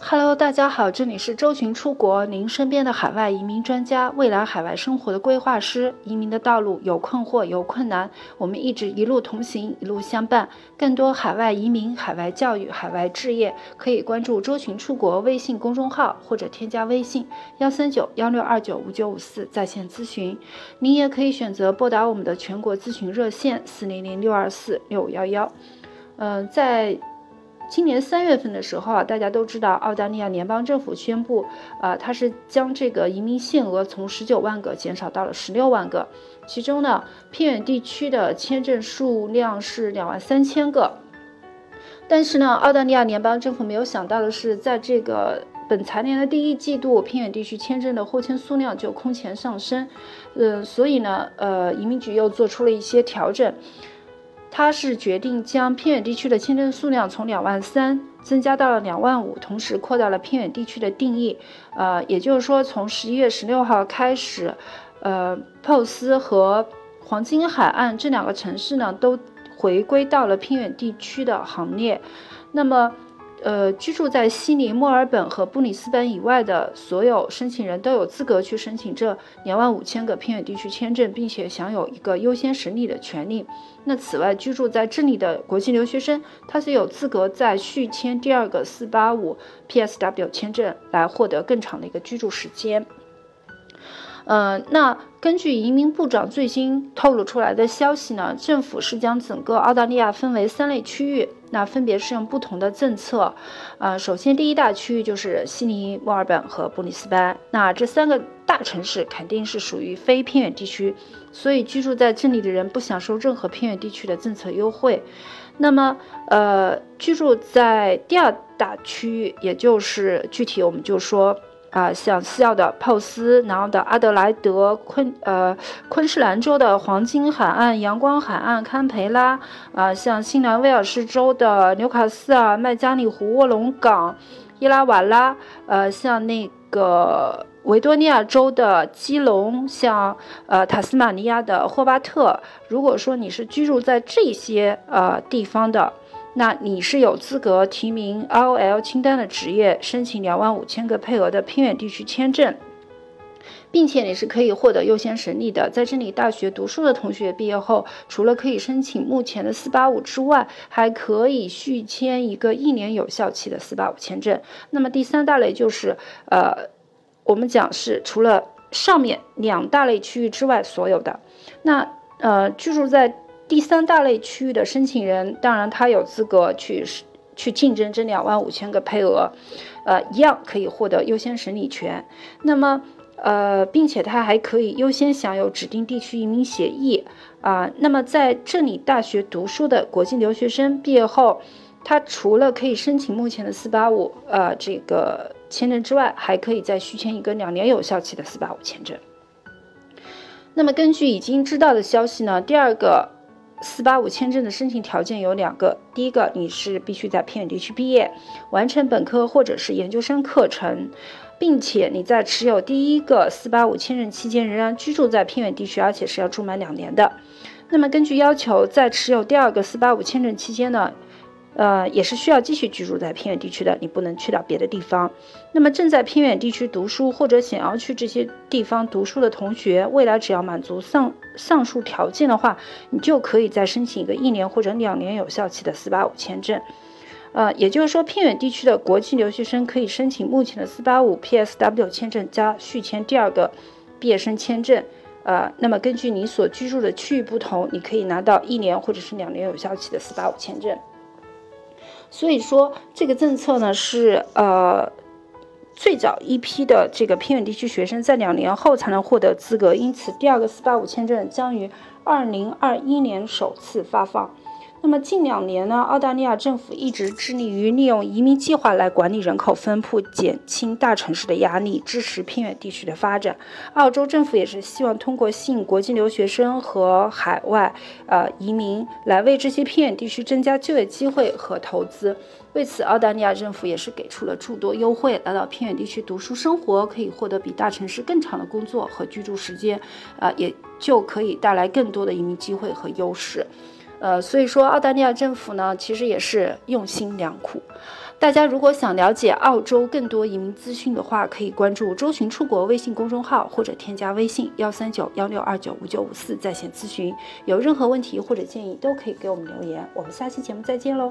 Hello，大家好，这里是周群出国，您身边的海外移民专家，未来海外生活的规划师。移民的道路有困惑，有困难，我们一直一路同行，一路相伴。更多海外移民、海外教育、海外置业，可以关注周群出国微信公众号，或者添加微信幺三九幺六二九五九五四在线咨询。您也可以选择拨打我们的全国咨询热线四零零六二四六五幺幺。嗯，在。今年三月份的时候啊，大家都知道，澳大利亚联邦政府宣布，啊，它是将这个移民限额从十九万个减少到了十六万个，其中呢，偏远地区的签证数量是两万三千个。但是呢，澳大利亚联邦政府没有想到的是，在这个本财年的第一季度，偏远地区签证的获签数量就空前上升，呃，所以呢，呃，移民局又做出了一些调整。他是决定将偏远地区的签证数量从两万三增加到了两万五，同时扩大了偏远地区的定义。呃，也就是说，从十一月十六号开始，呃，珀斯和黄金海岸这两个城市呢，都回归到了偏远地区的行列。那么，呃，居住在悉尼、墨尔本和布里斯本以外的所有申请人都有资格去申请这两万五千个偏远地区签证，并且享有一个优先审理的权利。那此外，居住在这里的国际留学生，他是有资格在续签第二个四八五 PSW 签证，来获得更长的一个居住时间。呃，那根据移民部长最新透露出来的消息呢，政府是将整个澳大利亚分为三类区域，那分别是用不同的政策。呃，首先第一大区域就是悉尼、墨尔本和布里斯班，那这三个大城市肯定是属于非偏远地区，所以居住在这里的人不享受任何偏远地区的政策优惠。那么，呃，居住在第二大区域，也就是具体我们就说。啊，像西澳的珀斯，然后的阿德莱德、昆呃昆士兰州的黄金海岸、阳光海岸、堪培拉，啊，像新南威尔士州的纽卡斯尔、麦加利湖、卧龙岗、伊拉瓦拉，呃，像那个维多利亚州的基隆，像呃塔斯马尼亚的霍巴特，如果说你是居住在这些呃地方的。那你是有资格提名 ROL 清单的职业，申请两万五千个配额的偏远地区签证，并且你是可以获得优先审理的。在这里大学读书的同学毕业后，除了可以申请目前的四八五之外，还可以续签一个一年有效期的四八五签证。那么第三大类就是，呃，我们讲是除了上面两大类区域之外所有的，那呃居住在。第三大类区域的申请人，当然他有资格去去竞争这两万五千个配额，呃，一样可以获得优先审理权。那么，呃，并且他还可以优先享有指定地区移民协议啊。那么在这里大学读书的国际留学生毕业后，他除了可以申请目前的四八五呃这个签证之外，还可以再续签一个两年有效期的四八五签证。那么根据已经知道的消息呢，第二个。四八五签证的申请条件有两个，第一个你是必须在偏远地区毕业，完成本科或者是研究生课程，并且你在持有第一个四八五签证期间仍然居住在偏远地区，而且是要住满两年的。那么根据要求，在持有第二个四八五签证期间呢？呃，也是需要继续居住在偏远地区的，你不能去到别的地方。那么正在偏远地区读书或者想要去这些地方读书的同学，未来只要满足上上述条件的话，你就可以再申请一个一年或者两年有效期的四八五签证。呃，也就是说，偏远地区的国际留学生可以申请目前的四八五 PSW 签证加续签第二个毕业生签证。呃，那么根据你所居住的区域不同，你可以拿到一年或者是两年有效期的四八五签证。所以说，这个政策呢是呃最早一批的这个偏远地区学生在两年后才能获得资格，因此第二个四八五签证将于二零二一年首次发放。那么近两年呢，澳大利亚政府一直致力于利用移民计划来管理人口分布，减轻大城市的压力，支持偏远地区的发展。澳洲政府也是希望通过吸引国际留学生和海外呃移民，来为这些偏远地区增加就业机会和投资。为此，澳大利亚政府也是给出了诸多优惠，来到偏远地区读书生活，可以获得比大城市更长的工作和居住时间，啊，也就可以带来更多的移民机会和优势。呃，所以说澳大利亚政府呢，其实也是用心良苦。大家如果想了解澳洲更多移民资讯的话，可以关注“周群出国”微信公众号，或者添加微信幺三九幺六二九五九五四在线咨询。有任何问题或者建议，都可以给我们留言。我们下期节目再见喽！